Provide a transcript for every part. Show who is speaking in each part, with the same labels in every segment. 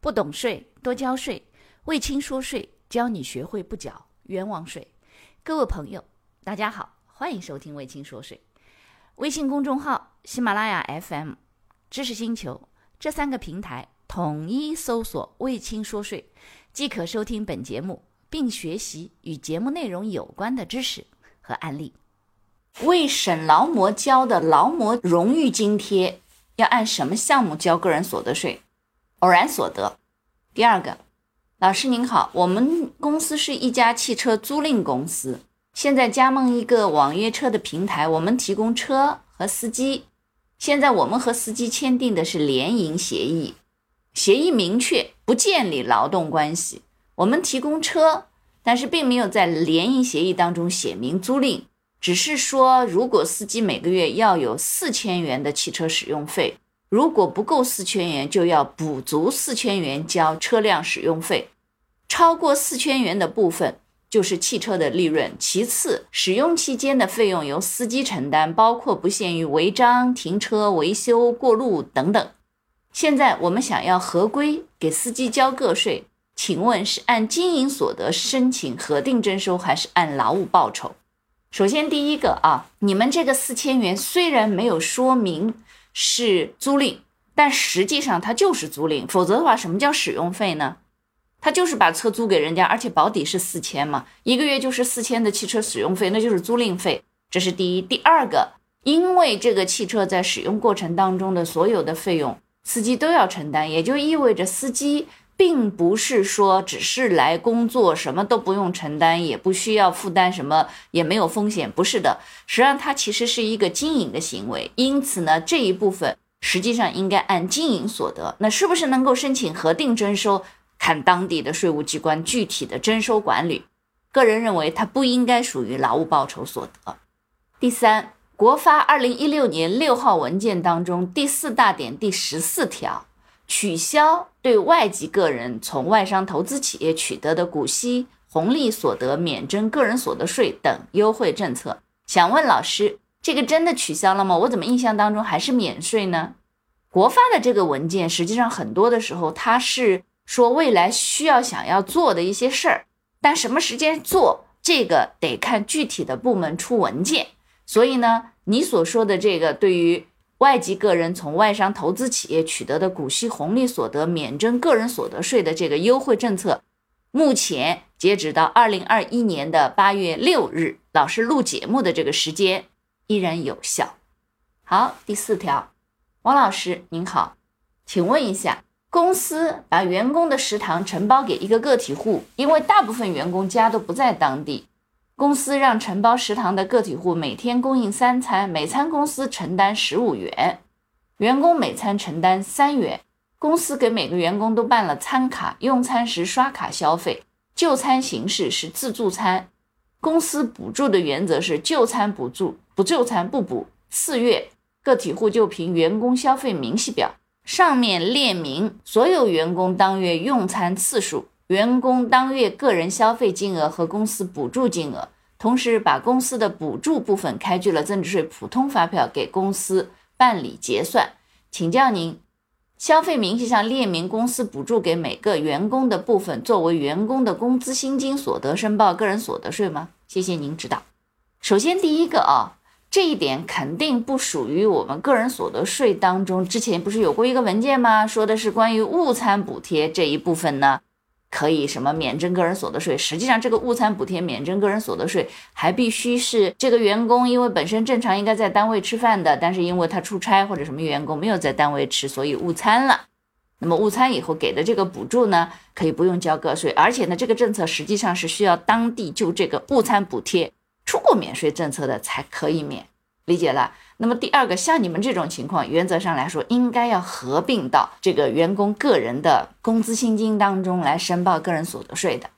Speaker 1: 不懂税多交税，魏青说税教你学会不缴冤枉税。各位朋友，大家好，欢迎收听魏青说税。微信公众号、喜马拉雅 FM、知识星球这三个平台统一搜索“魏青说税”，即可收听本节目，并学习与节目内容有关的知识和案例。为省劳模交的劳模荣誉津贴，要按什么项目交个人所得税？偶然所得。第二个，老师您好，我们公司是一家汽车租赁公司，现在加盟一个网约车的平台，我们提供车和司机。现在我们和司机签订的是联营协议，协议明确不建立劳动关系，我们提供车，但是并没有在联营协议当中写明租赁，只是说如果司机每个月要有四千元的汽车使用费。如果不够四千元，就要补足四千元交车辆使用费；超过四千元的部分就是汽车的利润。其次，使用期间的费用由司机承担，包括不限于违章、停车、维修、过路等等。现在我们想要合规给司机交个税，请问是按经营所得申请核定征收，还是按劳务报酬？首先，第一个啊，你们这个四千元虽然没有说明。是租赁，但实际上它就是租赁。否则的话，什么叫使用费呢？他就是把车租给人家，而且保底是四千嘛，一个月就是四千的汽车使用费，那就是租赁费。这是第一。第二个，因为这个汽车在使用过程当中的所有的费用，司机都要承担，也就意味着司机并不是说只是来工作，什么都不用承担，也不需要负担什么，也没有风险，不是的。实际上，它其实是一个经营的行为，因此呢，这一部分实际上应该按经营所得。那是不是能够申请核定征收，看当地的税务机关具体的征收管理。个人认为，它不应该属于劳务报酬所得。第三，国发二零一六年六号文件当中第四大点第十四条，取消对外籍个人从外商投资企业取得的股息红利所得免征个人所得税等优惠政策。想问老师，这个真的取消了吗？我怎么印象当中还是免税呢？国发的这个文件，实际上很多的时候，它是说未来需要想要做的一些事儿，但什么时间做，这个得看具体的部门出文件。所以呢，你所说的这个对于外籍个人从外商投资企业取得的股息红利所得免征个人所得税的这个优惠政策，目前。截止到二零二一年的八月六日，老师录节目的这个时间依然有效。好，第四条，王老师您好，请问一下，公司把员工的食堂承包给一个个体户，因为大部分员工家都不在当地，公司让承包食堂的个体户每天供应三餐，每餐公司承担十五元，员工每餐承担三元，公司给每个员工都办了餐卡，用餐时刷卡消费。就餐形式是自助餐，公司补助的原则是就餐补助，不就餐不补。次月，个体户就凭员工消费明细表上面列明所有员工当月用餐次数、员工当月个人消费金额和公司补助金额，同时把公司的补助部分开具了增值税普通发票给公司办理结算。请教您。消费明细上列明公司补助给每个员工的部分作为员工的工资薪金所得申报个人所得税吗？谢谢您指导。首先第一个啊，这一点肯定不属于我们个人所得税当中。之前不是有过一个文件吗？说的是关于误餐补贴这一部分呢。可以什么免征个人所得税？实际上，这个误餐补贴免征个人所得税，还必须是这个员工，因为本身正常应该在单位吃饭的，但是因为他出差或者什么员工没有在单位吃，所以误餐了。那么误餐以后给的这个补助呢，可以不用交个税，而且呢，这个政策实际上是需要当地就这个误餐补贴出过免税政策的才可以免。理解了。那么第二个，像你们这种情况，原则上来说，应该要合并到这个员工个人的工资薪金当中来申报个人所得税的。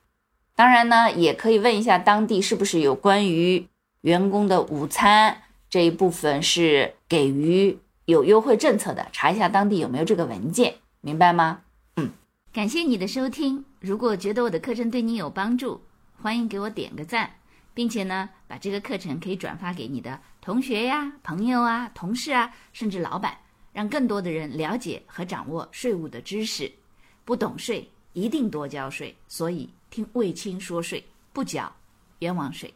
Speaker 1: 当然呢，也可以问一下当地是不是有关于员工的午餐这一部分是给予有优惠政策的，查一下当地有没有这个文件，明白吗？嗯，感谢你的收听。如果觉得我的课程对你有帮助，欢迎给我点个赞。并且呢，把这个课程可以转发给你的同学呀、朋友啊、同事啊，甚至老板，让更多的人了解和掌握税务的知识。不懂税一定多交税，所以听卫青说税，不缴冤枉税。